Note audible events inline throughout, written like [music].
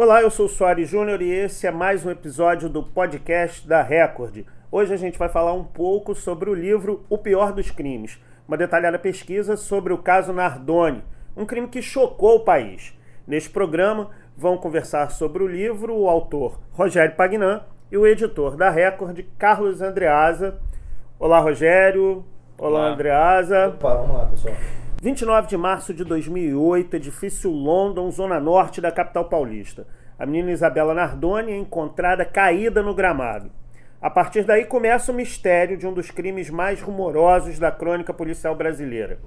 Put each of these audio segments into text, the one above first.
Olá, eu sou o Soares Júnior e esse é mais um episódio do podcast da Record. Hoje a gente vai falar um pouco sobre o livro O Pior dos Crimes, uma detalhada pesquisa sobre o caso Nardoni, um crime que chocou o país. Neste programa vão conversar sobre o livro o autor Rogério Pagnan e o editor da Record, Carlos Andreasa. Olá, Rogério. Olá, Olá. Andreasa. Opa, vamos lá, pessoal. 29 de março de 2008, edifício London, zona norte da capital paulista. A menina Isabela Nardoni é encontrada caída no gramado. A partir daí começa o mistério de um dos crimes mais rumorosos da crônica policial brasileira.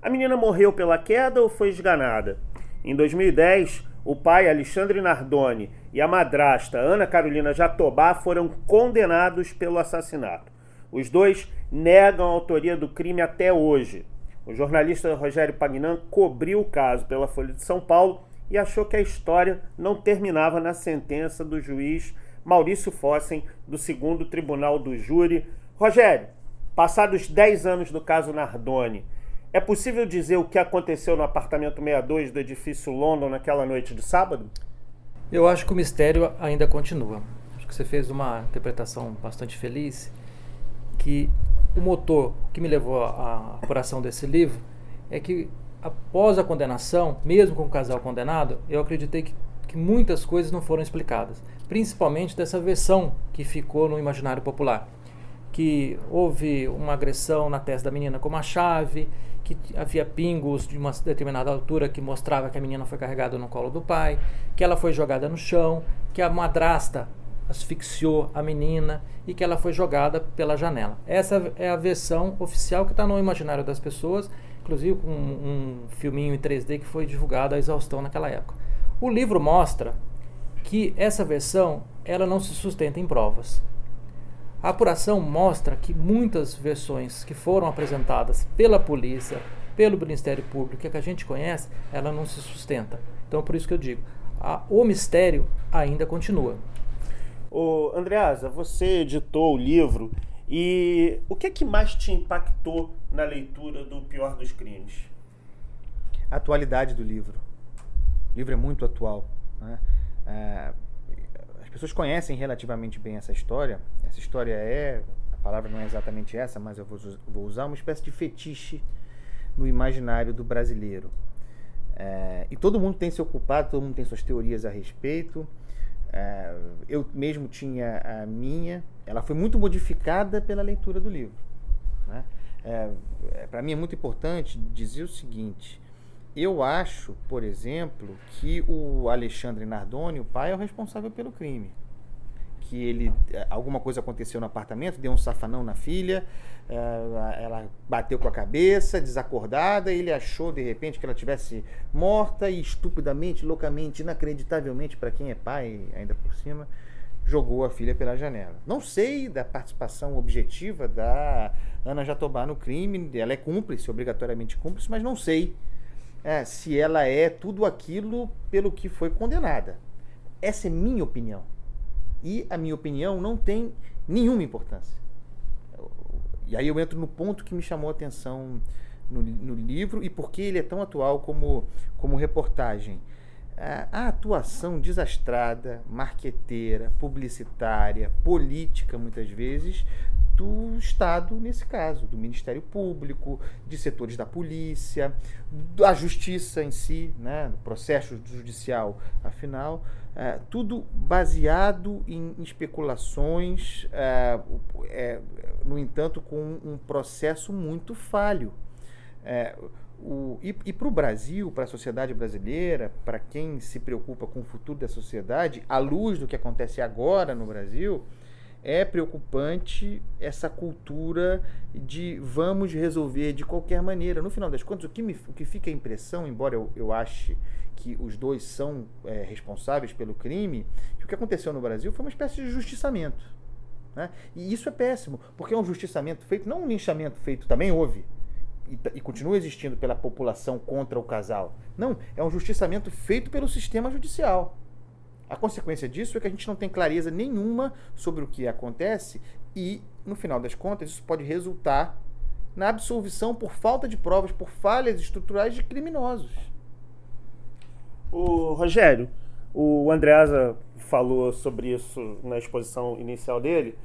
A menina morreu pela queda ou foi esganada? Em 2010, o pai Alexandre Nardoni e a madrasta Ana Carolina Jatobá foram condenados pelo assassinato. Os dois negam a autoria do crime até hoje. O jornalista Rogério Pagnan cobriu o caso pela Folha de São Paulo e achou que a história não terminava na sentença do juiz Maurício Fossen, do segundo Tribunal do Júri. Rogério, passados 10 anos do caso Nardoni, é possível dizer o que aconteceu no apartamento 62 do edifício London naquela noite de sábado? Eu acho que o mistério ainda continua. Acho que você fez uma interpretação bastante feliz, que o motor que me levou à apuração desse livro é que após a condenação, mesmo com o casal condenado, eu acreditei que, que muitas coisas não foram explicadas, principalmente dessa versão que ficou no imaginário popular, que houve uma agressão na testa da menina com uma chave, que havia pingos de uma determinada altura que mostrava que a menina foi carregada no colo do pai, que ela foi jogada no chão, que a madrasta asfixiou a menina e que ela foi jogada pela janela. Essa é a versão oficial que está no imaginário das pessoas, inclusive com um, um filminho em 3D que foi divulgado à exaustão naquela época. O livro mostra que essa versão ela não se sustenta em provas. A apuração mostra que muitas versões que foram apresentadas pela polícia, pelo Ministério Público, que, é que a gente conhece, ela não se sustenta. Então, por isso que eu digo, a, o mistério ainda continua. Ô, Andreasa, você editou o livro e o que é que mais te impactou na leitura do Pior dos Crimes? A atualidade do livro. O livro é muito atual. Né? É, as pessoas conhecem relativamente bem essa história. Essa história é, a palavra não é exatamente essa, mas eu vou, usar uma espécie de fetiche no imaginário do brasileiro. É, e todo mundo tem se ocupado, todo mundo tem suas teorias a respeito. É, eu mesmo tinha a minha, ela foi muito modificada pela leitura do livro. Né? É, é Para mim é muito importante dizer o seguinte: eu acho, por exemplo, que o Alexandre Nardoni, o pai, é o responsável pelo crime que ele alguma coisa aconteceu no apartamento, deu um safanão na filha, ela bateu com a cabeça, desacordada, ele achou de repente que ela tivesse morta e estupidamente, loucamente, inacreditavelmente para quem é pai, ainda por cima, jogou a filha pela janela. Não sei da participação objetiva da Ana Jatobá no crime, ela é cúmplice, obrigatoriamente cúmplice, mas não sei é, se ela é tudo aquilo pelo que foi condenada. Essa é minha opinião. E a minha opinião não tem nenhuma importância. E aí eu entro no ponto que me chamou a atenção no, no livro e por que ele é tão atual como, como reportagem. A, a atuação desastrada, marqueteira, publicitária, política, muitas vezes, do Estado, nesse caso, do Ministério Público, de setores da polícia, da justiça em si, né, no processo judicial, afinal, é, tudo baseado em especulações, é, é, no entanto, com um processo muito falho. É, o, e e para o Brasil, para a sociedade brasileira, para quem se preocupa com o futuro da sociedade, à luz do que acontece agora no Brasil, é preocupante essa cultura de vamos resolver de qualquer maneira. No final das contas, o que, me, o que fica a impressão, embora eu, eu ache que os dois são é, responsáveis pelo crime, que o que aconteceu no Brasil foi uma espécie de justiçamento. Né? E isso é péssimo, porque é um justiçamento feito, não um linchamento feito, também houve, e, e, continua existindo pela população contra o casal. Não, é um justiçamento feito pelo sistema judicial. A consequência disso é que a gente não tem clareza nenhuma sobre o que acontece e, no final das contas, isso pode resultar na absolvição por falta de provas, por falhas estruturais de criminosos. O Rogério, o Andreasa falou sobre isso na exposição inicial dele.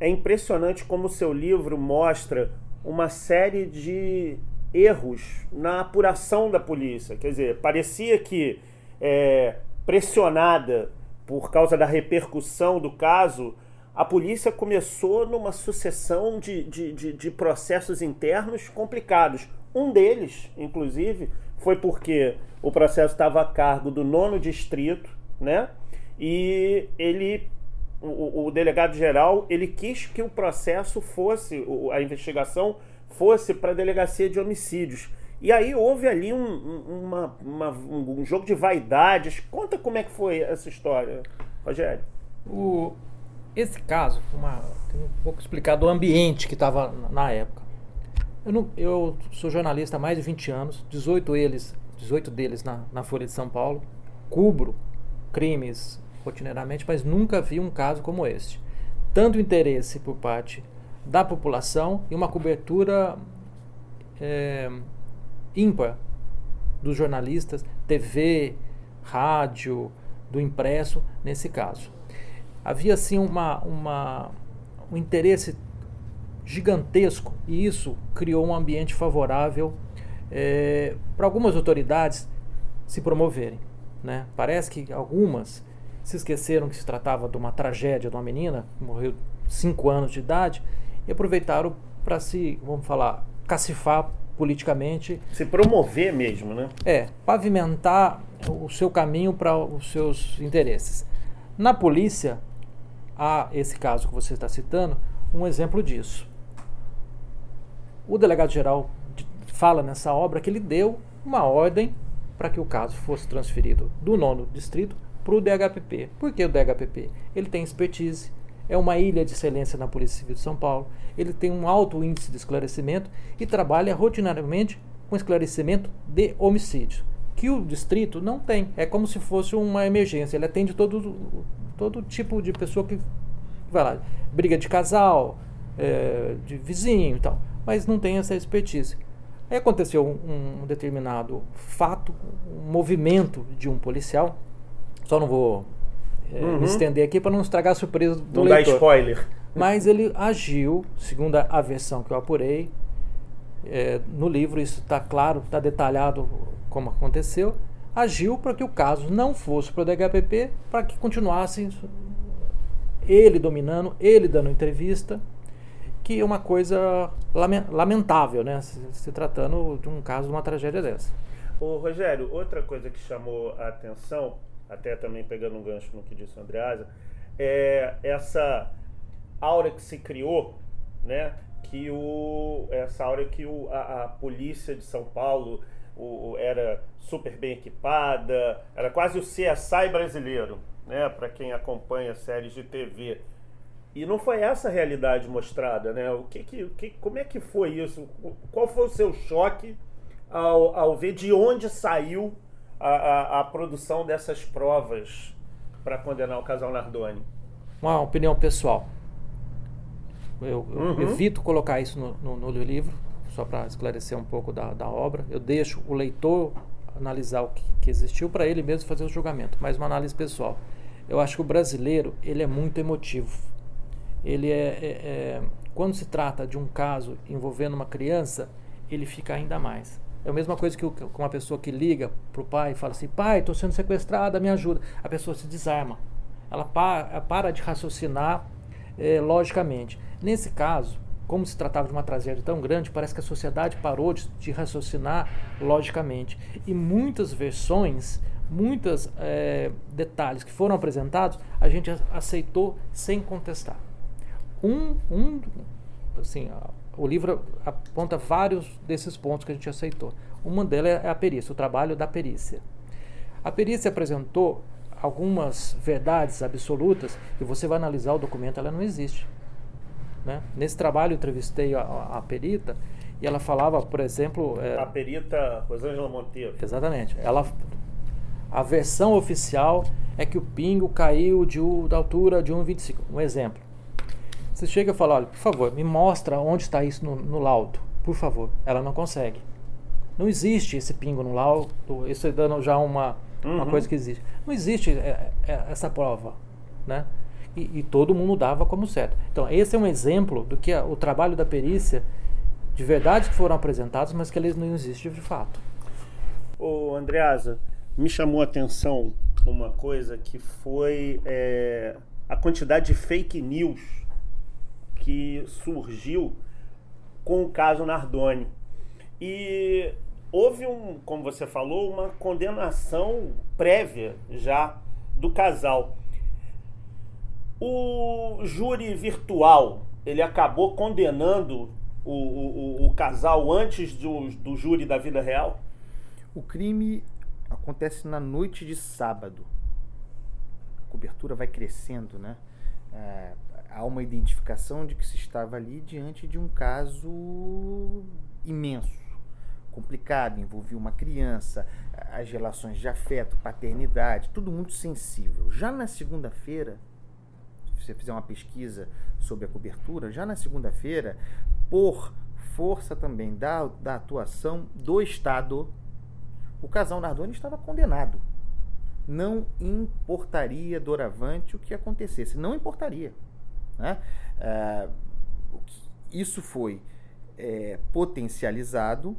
É impressionante como o seu livro mostra uma série de erros na apuração da polícia. Quer dizer, parecia que, é, pressionada por causa da repercussão do caso, a polícia começou numa sucessão de, de, de, de processos internos complicados. Um deles, inclusive, foi porque o processo estava a cargo do nono distrito, né? E ele, o, o delegado geral, ele quis que o processo fosse, a investigação fosse para a delegacia de homicídios. E aí houve ali um, uma, uma, um jogo de vaidades. Conta como é que foi essa história, Rogério. O, esse caso, uma, tem um pouco explicado o ambiente que estava na época. Eu, não, eu, sou jornalista há mais de 20 anos, 18, eles, 18 deles na, na Folha de São Paulo. Cubro crimes rotineiramente, mas nunca vi um caso como este. Tanto interesse por parte da população e uma cobertura é, ímpar dos jornalistas, TV, rádio, do impresso, nesse caso. Havia assim uma, uma, um interesse gigantesco e isso criou um ambiente favorável é, para algumas autoridades se promoverem. Né? Parece que algumas se esqueceram que se tratava de uma tragédia de uma menina que morreu 5 anos de idade e aproveitaram para se, vamos falar, cacifar politicamente. Se promover mesmo, né? É, pavimentar o seu caminho para os seus interesses. Na polícia, há esse caso que você está citando, um exemplo disso. O delegado-geral fala nessa obra que ele deu uma ordem para que o caso fosse transferido do nono distrito para o DHPP. Por que o DHPP? Ele tem expertise, é uma ilha de excelência na Polícia Civil de São Paulo, ele tem um alto índice de esclarecimento e trabalha rotineiramente com esclarecimento de homicídios, que o distrito não tem. É como se fosse uma emergência, ele atende todo, todo tipo de pessoa que vai lá, briga de casal, é, de vizinho e tal, mas não tem essa expertise. Aí aconteceu um, um determinado fato, um movimento de um policial, só não vou é, uhum. me estender aqui para não estragar a surpresa do não leitor. Não dá spoiler. Mas ele agiu, segundo a versão que eu apurei, é, no livro isso está claro, está detalhado como aconteceu, agiu para que o caso não fosse para o DHPP, para que continuasse ele dominando, ele dando entrevista, que é uma coisa lamentável, né? Se, tratando de um caso de uma tragédia dessa. Ô, Rogério, outra coisa que chamou a atenção até também pegando um gancho no que disse o Andreasa, é essa aura que se criou, né? Que o, essa aura que o, a, a polícia de São Paulo o, era super bem equipada, era quase o CSI brasileiro, né? Para quem acompanha séries de TV. E não foi essa a realidade mostrada, né? O que, que, que, como é que foi isso? Qual foi o seu choque ao, ao ver de onde saiu a, a, a produção dessas provas para condenar o casal Nardoni? Uma opinião pessoal. Eu, eu uhum. evito colocar isso no, no, no livro, só para esclarecer um pouco da, da, obra. Eu deixo o leitor analisar o que, que existiu para ele mesmo fazer o julgamento, mas uma análise pessoal. Eu acho que o brasileiro ele é muito emotivo. Ele é, é, é quando se trata de um caso envolvendo uma criança, ele fica ainda mais. É a mesma coisa que uma pessoa que liga para o pai e fala assim: pai, estou sendo sequestrada, me ajuda. A pessoa se desarma. Ela para, para de raciocinar é, logicamente. Nesse caso, como se tratava de uma tragédia tão grande, parece que a sociedade parou de, de raciocinar logicamente. E muitas versões, muitos é, detalhes que foram apresentados, a gente aceitou sem contestar. Um, um assim, o livro aponta vários desses pontos que a gente aceitou. Uma delas é a perícia, o trabalho da perícia. A perícia apresentou algumas verdades absolutas e você vai analisar o documento, ela não existe. Né? Nesse trabalho eu entrevistei a, a, perita e ela falava, por exemplo... É, a perita Rosângela Monteiro. Exatamente. Ela, a versão oficial é que o pingo caiu de, da altura de 1,25. Um exemplo. Você chega e fala, olha, por favor, me mostra onde está isso no, no laudo. Por favor. Ela não consegue. Não existe esse pingo no laudo. Isso é dando já uma, uhum. uma coisa que existe. Não existe é, é, essa prova, né? E, e, todo mundo dava como certo. Então, esse é um exemplo do que o trabalho da perícia, de verdades que foram apresentadas, mas que eles não existem de fato. Ô, Andreasa, me chamou a atenção uma coisa que foi é, a quantidade de fake news que surgiu com o caso Nardoni. E houve um, como você falou, uma condenação prévia já do casal. O júri virtual, ele acabou condenando o, o, o casal antes do, do júri da vida real? O crime acontece na noite de sábado. A cobertura vai crescendo, né? É, há uma identificação de que se estava ali diante de um caso imenso, complicado, envolvia uma criança, as relações de afeto, paternidade, tudo muito sensível. Já na segunda-feira, se você fizer uma pesquisa sobre a cobertura, já na segunda-feira, por força também da, da atuação do Estado, o casal Nardoni estava condenado. Não importaria doravante o que acontecesse. Não importaria. Né? É, isso foi é, potencializado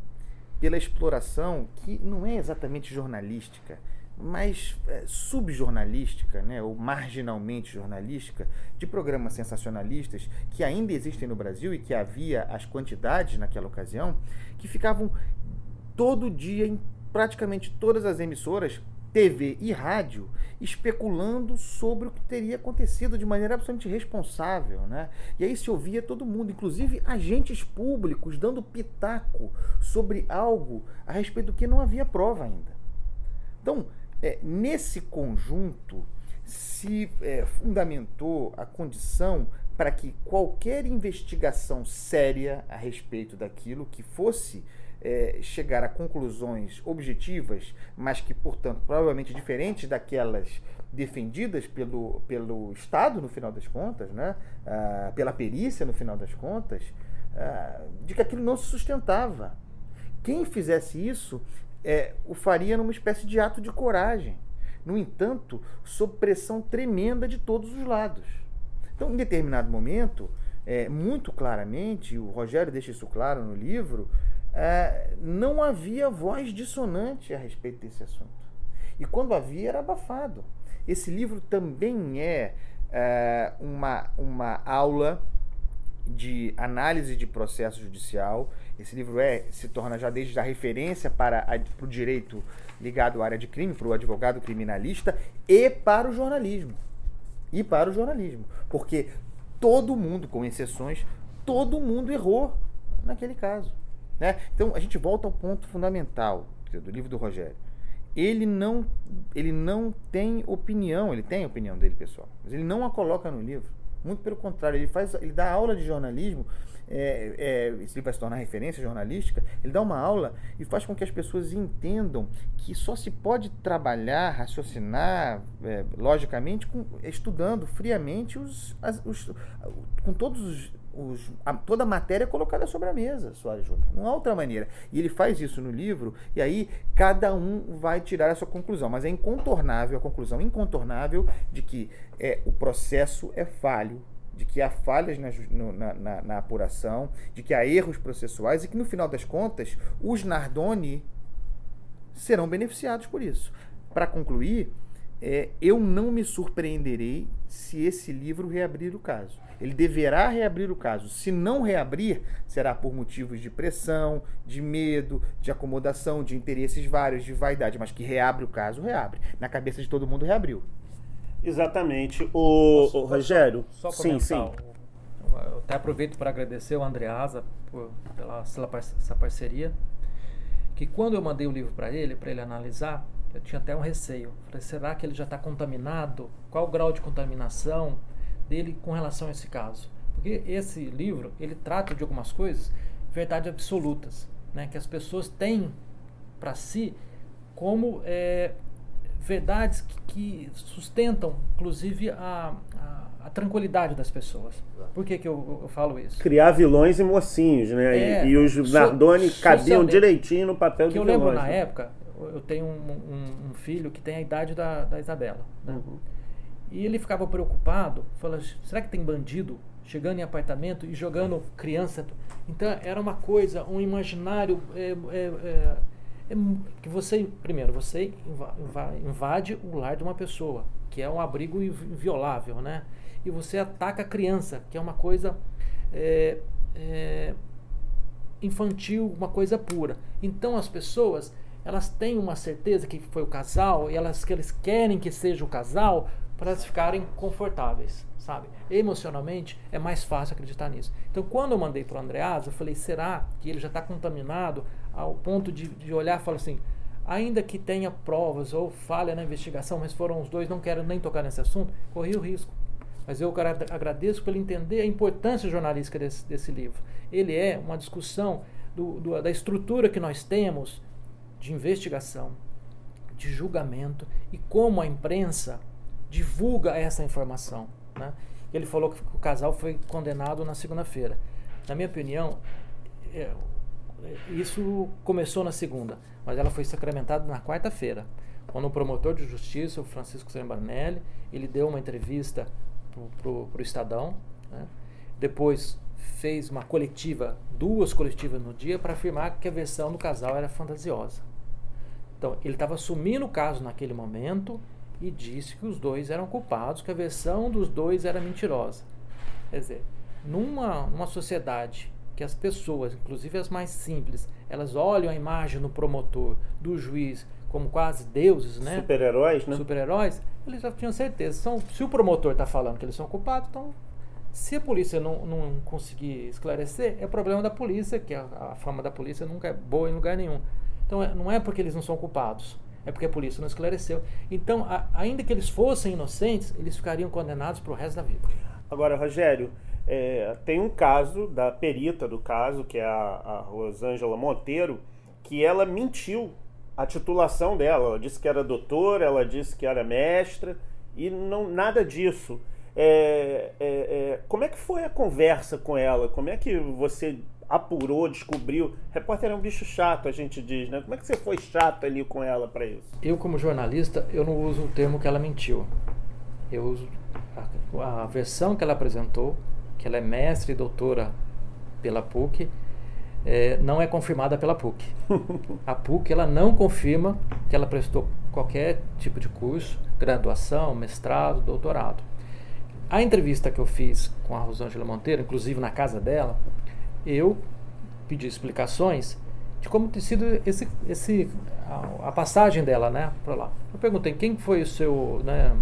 pela exploração que não é exatamente jornalística, mas é, subjornalística, né, ou marginalmente jornalística, de programas sensacionalistas que ainda existem no Brasil e que havia as quantidades naquela ocasião, que ficavam todo dia em praticamente todas as emissoras TV e rádio especulando sobre o que teria acontecido de maneira absolutamente responsável, né? E aí se ouvia todo mundo, inclusive agentes públicos dando pitaco sobre algo a respeito do que não havia prova ainda. Então, é, nesse conjunto se é, fundamentou a condição para que qualquer investigação séria a respeito daquilo que fosse é, chegar a conclusões objetivas, mas que, portanto, provavelmente diferentes daquelas defendidas pelo, pelo Estado, no final das contas, né? Ah, pela perícia, no final das contas, ah, de que aquilo não se sustentava. Quem fizesse isso é, o faria numa espécie de ato de coragem. No entanto, sob pressão tremenda de todos os lados. Então, em determinado momento, é, muito claramente, o Rogério deixa isso claro no livro, é, não havia voz dissonante a respeito desse assunto. E quando havia, era abafado. Esse livro também é, é uma, uma aula de análise de processo judicial. Esse livro é se torna já desde a referência para, a, para o direito ligado à área de crime, para o advogado criminalista e para o jornalismo. E para o jornalismo. Porque todo mundo, com exceções, todo mundo errou naquele caso. Né? Então a gente volta ao ponto fundamental do livro do Rogério. Ele não, ele não tem opinião, ele tem a opinião dele, pessoal, mas ele não a coloca no livro. Muito pelo contrário, ele faz, ele dá aula de jornalismo, é, é, livro vai se tornar referência jornalística, ele dá uma aula e faz com que as pessoas entendam que só se pode trabalhar, raciocinar é, logicamente com, estudando friamente os, as, os, com todos os os, a, toda a matéria colocada sobre a mesa, Soares Júnior. Não há outra maneira. E ele faz isso no livro, e aí cada um vai tirar a sua conclusão. Mas é incontornável, a conclusão incontornável de que é, o processo é falho, de que há falhas na, na, na, na apuração, de que há erros processuais e que, no final das contas, os Nardoni serão beneficiados por isso. Para concluir, é, eu não me surpreenderei se esse livro reabrir o caso. Ele deverá reabrir o caso. Se não reabrir, será por motivos de pressão, de medo, de acomodação, de interesses vários, de vaidade. Mas que reabre o caso, reabre. Na cabeça de todo mundo, reabriu. Exatamente. O, Posso, o Rogério. Só sim, sim. Eu até aproveito para agradecer o Andreasa por, pela essa parceria. Que quando eu mandei o livro para ele, para ele analisar, eu tinha até um receio. Falei, será que ele já está contaminado? Qual o grau de contaminação? Dele com relação a esse caso. Porque esse livro, ele trata de algumas coisas, verdades absolutas, né, que as pessoas têm para si como é, verdades que, que, sustentam, inclusive, a, a, a, tranquilidade das pessoas. Por que, que eu, eu falo isso? Criar vilões e mocinhos, né? É, e, e, os Nardoni so, cabiam direitinho no papel de que vilões. Eu lembro na né? época, eu tenho um, um, um filho que tem a idade da, da Isabela. Né? Uhum. E ele ficava preocupado, falando, será que tem bandido chegando em apartamento e jogando criança? Então era uma coisa, um imaginário é, é, é, é que você, primeiro, você invade o lar de uma pessoa, que é um abrigo inviolável, né? E você ataca a criança, que é uma coisa é, é, infantil, uma coisa pura. Então as pessoas elas têm uma certeza que foi o casal e elas que eles querem que seja o casal para elas ficarem confortáveis, sabe? Emocionalmente é mais fácil acreditar nisso. Então quando eu mandei para o Andreas, eu falei, será que ele já está contaminado ao ponto de, de olhar e falar assim, ainda que tenha provas ou falha na investigação, mas foram os dois, não quero nem tocar nesse assunto, corri o risco. Mas eu agradeço por ele entender a importância jornalística desse, desse livro. Ele é uma discussão do, do, da estrutura que nós temos de investigação, de julgamento e como a imprensa divulga essa informação. Né? Ele falou que o casal foi condenado na segunda-feira. Na minha opinião, é, isso começou na segunda, mas ela foi sacramentada na quarta-feira, quando o promotor de justiça, o Francisco Zambanelli, ele deu uma entrevista para o Estadão, né? depois fez uma coletiva, duas coletivas no dia, para afirmar que a versão do casal era fantasiosa. Então, ele estava assumindo o caso naquele momento e disse que os dois eram culpados, que a versão dos dois era mentirosa. Quer dizer, numa, numa sociedade que as pessoas, inclusive as mais simples, elas olham a imagem no promotor, do juiz, como quase deuses, né? Super-heróis, né? Super-heróis, eles já tinham certeza. São, se o promotor está falando que eles são culpados, então se a polícia não, não conseguir esclarecer, é problema da polícia, que a, a fama da polícia nunca é boa em lugar nenhum. Então é, não é porque eles não são culpados, é porque a polícia não esclareceu. Então, a, ainda que eles fossem inocentes, eles ficariam condenados para o resto da vida. Agora, Rogério, é, tem um caso da perita do caso, que é a, a Rosângela Monteiro, que ela mentiu a titulação dela. Ela disse que era doutora, ela disse que era mestra, e não nada disso. É, é, é, como é que foi a conversa com ela? Como é que você apurou, descobriu. Repórter é um bicho chato, a gente diz, né? Como é que você foi chato ali com ela para isso? Eu, como jornalista, eu não uso o termo que ela mentiu. Eu uso a, a versão que ela apresentou, que ela é mestre e doutora pela PUC, é, não é confirmada pela PUC. [laughs] A PUC ela não confirma que ela prestou qualquer tipo de curso, graduação, mestrado, doutorado. A entrevista que eu fiz com a Rosângela Monteiro, inclusive na casa dela, eu pedi explicações de como tem sido esse, esse, a, a passagem dela, né, para lá. Eu perguntei quem foi o seu, né,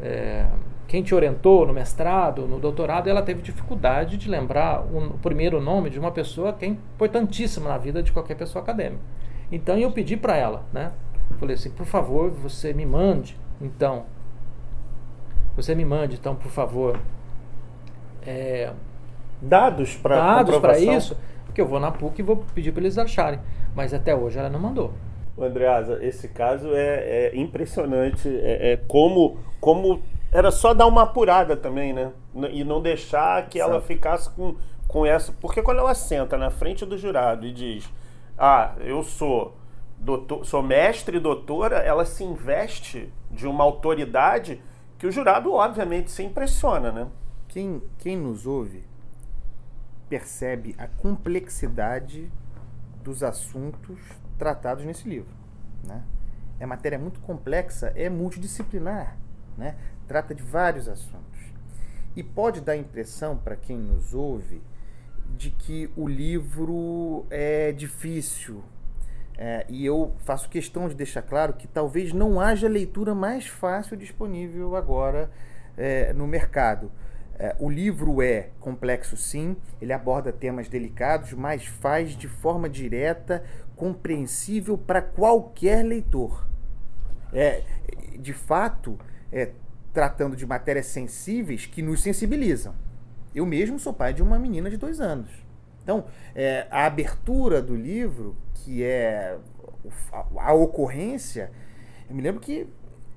é, quem te orientou no mestrado, no doutorado, ela teve dificuldade de lembrar o, o primeiro nome de uma pessoa que é importantíssima na vida de qualquer pessoa acadêmica. Então eu pedi para ela, né, falei assim, por favor, você me mande, então, você me mande, então, por favor, é, dados para dados para isso, porque eu vou na PUC e vou pedir para eles acharem. Mas até hoje ela não mandou. Andreasa, esse caso é, é impressionante. É, é, como, como era só dar uma apurada também, né? E não deixar que ela ficasse com, com essa. Porque quando ela senta na frente do jurado e diz: Ah, eu sou doutor, sou mestre e doutora, ela se investe de uma autoridade que o jurado, obviamente, se impressiona, né? Quem, quem nos ouve percebe a complexidade dos assuntos tratados nesse livro. Né? É matéria muito complexa, é multidisciplinar, né? trata de vários assuntos. E pode dar a impressão para quem nos ouve de que o livro é difícil. É, e eu faço questão de deixar claro que talvez não haja leitura mais fácil disponível agora é, no mercado. É, o livro é complexo, sim, ele aborda temas delicados, mas faz de forma direta, compreensível para qualquer leitor. É, de fato, é, tratando de matérias sensíveis que nos sensibilizam. Eu mesmo sou pai de uma menina de dois anos. Então, é, a abertura do livro, que é a, a ocorrência, eu me lembro que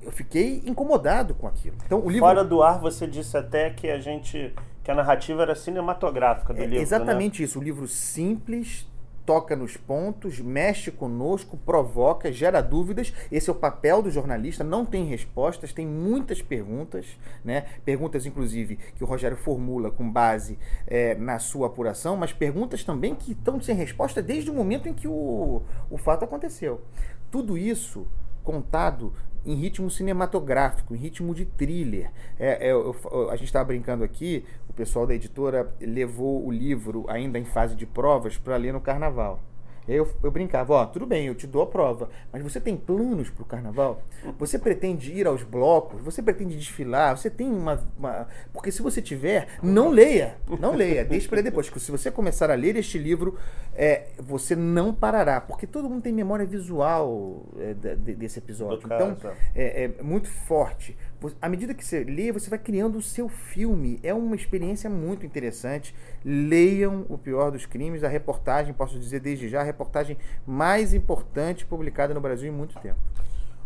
eu fiquei incomodado com aquilo. Então, o livro... Fora do ar, você disse até que a gente que a narrativa era cinematográfica do é livro. Exatamente né? isso. O livro simples, toca nos pontos, mexe conosco, provoca, gera dúvidas. Esse é o papel do jornalista. Não tem respostas, tem muitas perguntas, né? Perguntas, inclusive, que o Rogério formula com base é, na sua apuração, mas perguntas também que estão sem resposta desde o momento em que o, o fato aconteceu. Tudo isso contado em ritmo cinematográfico, em ritmo de thriller. É, é, eu, a gente estava brincando aqui, o pessoal da editora levou o livro ainda em fase de provas para ler no carnaval. E aí eu, eu brincava, ó, tudo bem, eu te dou a prova, mas você tem planos para o carnaval? Você pretende ir aos blocos? Você pretende desfilar? Você tem uma, uma... Porque se você tiver, não leia, não leia, deixe para depois. Porque se você começar a ler este livro, é, você não parará, porque todo mundo tem memória visual é, desse episódio. Então, é, é muito forte à medida que você lê, você vai criando o seu filme. É uma experiência muito interessante. Leiam O Pior dos Crimes, a reportagem, posso dizer desde já, a reportagem mais importante publicada no Brasil em muito tempo.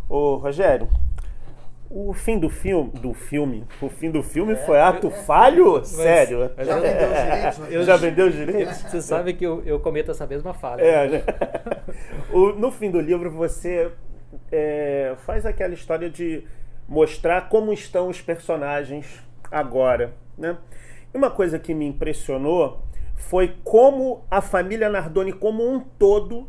Ô, Rogério, o fim do filme, do filme, o fim do filme é, foi ato falho? Mas, Sério? Mas já vendeu os direitos? Né? Eu [laughs] já vendeu os direitos? Você sabe que eu, eu cometo essa mesma falha. É, né? [laughs] o, no fim do livro você é, faz aquela história de mostrar como estão os personagens agora. Né? E uma coisa que me impressionou foi como a família Nardoni como um todo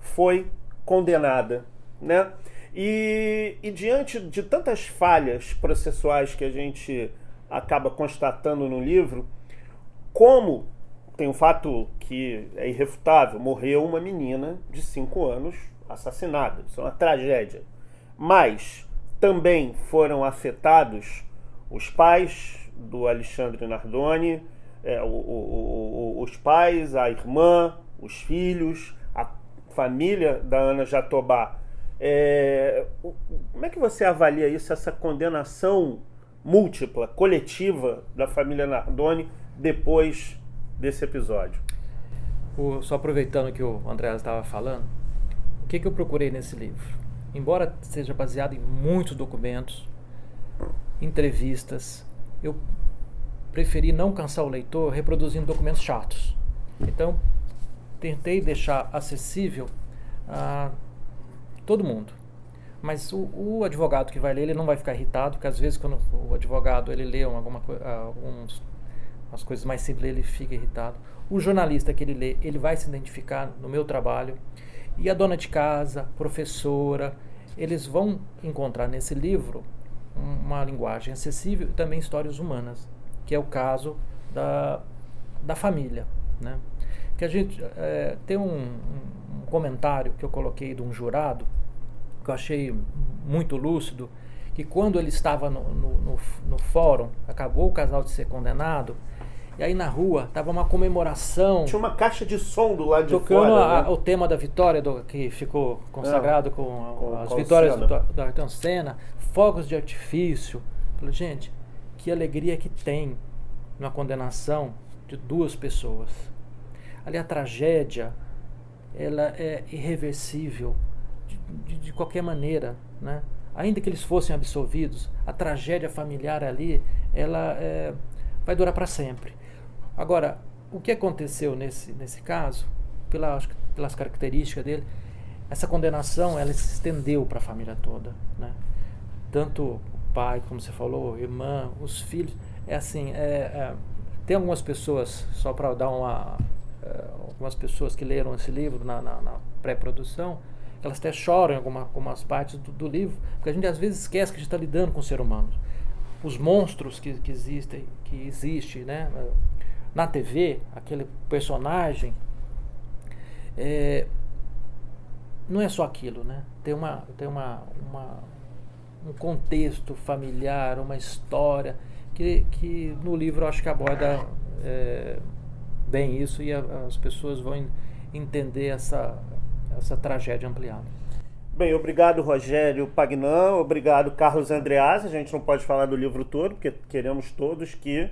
foi condenada. Né? E, e diante de tantas falhas processuais que a gente acaba constatando no livro, como tem um fato que é irrefutável, morreu uma menina de 5 anos assassinada. Isso é uma tragédia. Mas também foram afetados os pais do Alexandre Nardoni, é, o, o, o, os pais, a irmã, os filhos, a família da Ana Jatobá. É, como é que você avalia isso, essa condenação múltipla, coletiva da família Nardoni depois desse episódio? O, só aproveitando que o André estava falando, o que, que eu procurei nesse livro? Embora seja baseado em muitos documentos, entrevistas, eu preferi não cansar o leitor reproduzindo documentos chatos. Então, tentei deixar acessível a todo mundo. Mas o, o, advogado que vai ler, ele não vai ficar irritado, porque às vezes quando o advogado ele lê alguma alguns as coisas mais simples, ele fica irritado. O jornalista que ele lê, ele vai se identificar no meu trabalho. E a dona de casa, professora, eles vão encontrar nesse livro uma linguagem acessível e também histórias humanas, que é o caso da, da família. Né? Que a gente é, tem um, um, comentário que eu coloquei de um jurado que eu achei muito lúcido, que quando ele estava no, no, no, no fórum, acabou o casal de ser condenado, e aí na rua tava uma comemoração. Tinha uma caixa de som do lado de fora. Tocando né? o tema da vitória, do, que ficou consagrado é, com, com, as com vitórias do, do Ayrton Senna, fogos de artifício. Falei, gente, que alegria que tem na condenação de duas pessoas. Ali a tragédia, ela é irreversível de, de, de qualquer maneira, né? Ainda que eles fossem absolvidos, a tragédia familiar ali, ela é, vai durar para sempre. Agora, o que aconteceu nesse, nesse caso, pela, pelas características dele, essa condenação ela se estendeu para a família toda. Né? Tanto o pai, como você falou, irmã, os filhos. É assim, é, é, tem algumas pessoas, só para dar uma. É, algumas pessoas que leram esse livro na, na, na pré-produção, elas até choram em alguma, algumas partes do, do, livro, porque a gente às vezes esquece que a gente está lidando com o ser humano. Os monstros que, que existem, que existe, né? Na TV, aquele personagem, é, não é só aquilo, né? Tem, uma, tem uma, uma, um contexto familiar, uma história que, que no livro acho que aborda é, bem isso e a, as pessoas vão entender essa, essa tragédia ampliada. Bem, obrigado Rogério Pagnan, obrigado Carlos Andreas. A gente não pode falar do livro todo, porque queremos todos que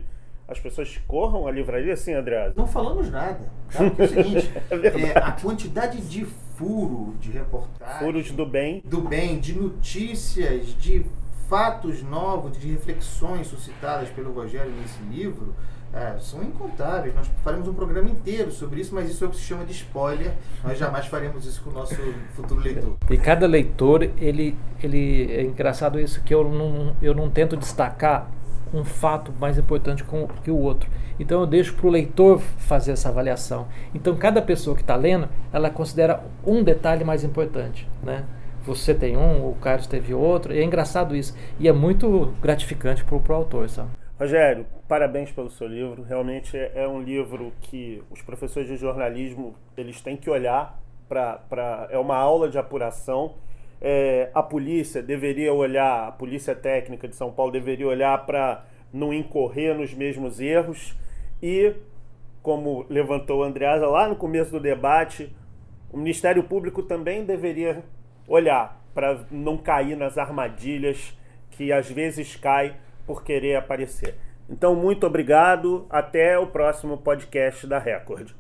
as pessoas corram à livraria assim, André? Não falamos nada. Tá? é o seguinte, [laughs] é, a quantidade de furo de reportagem. Furos do bem. Do bem, de notícias, de fatos novos, de reflexões suscitadas pelo Rogério nesse livro, é, são incontáveis. Nós faremos um programa inteiro sobre isso, mas isso é o que se chama de spoiler. Nós jamais faremos isso com o nosso futuro leitor. E cada leitor, ele, ele é engraçado isso que eu não, eu não tento destacar um fato mais importante que o outro. Então eu deixo para o leitor fazer essa avaliação. Então cada pessoa que está lendo, ela considera um detalhe mais importante, né? Você tem um, o Carlos teve outro, e é engraçado isso. E é muito gratificante para o autor, sabe? Rogério, parabéns pelo seu livro. Realmente é, é um livro que os professores de jornalismo eles têm que olhar para. É uma aula de apuração. É, a polícia deveria olhar, a polícia técnica de São Paulo deveria olhar para não incorrer nos mesmos erros. E, como levantou o Andreasa lá no começo do debate, o Ministério Público também deveria olhar para não cair nas armadilhas que às vezes cai por querer aparecer. Então, muito obrigado. Até o próximo podcast da Record.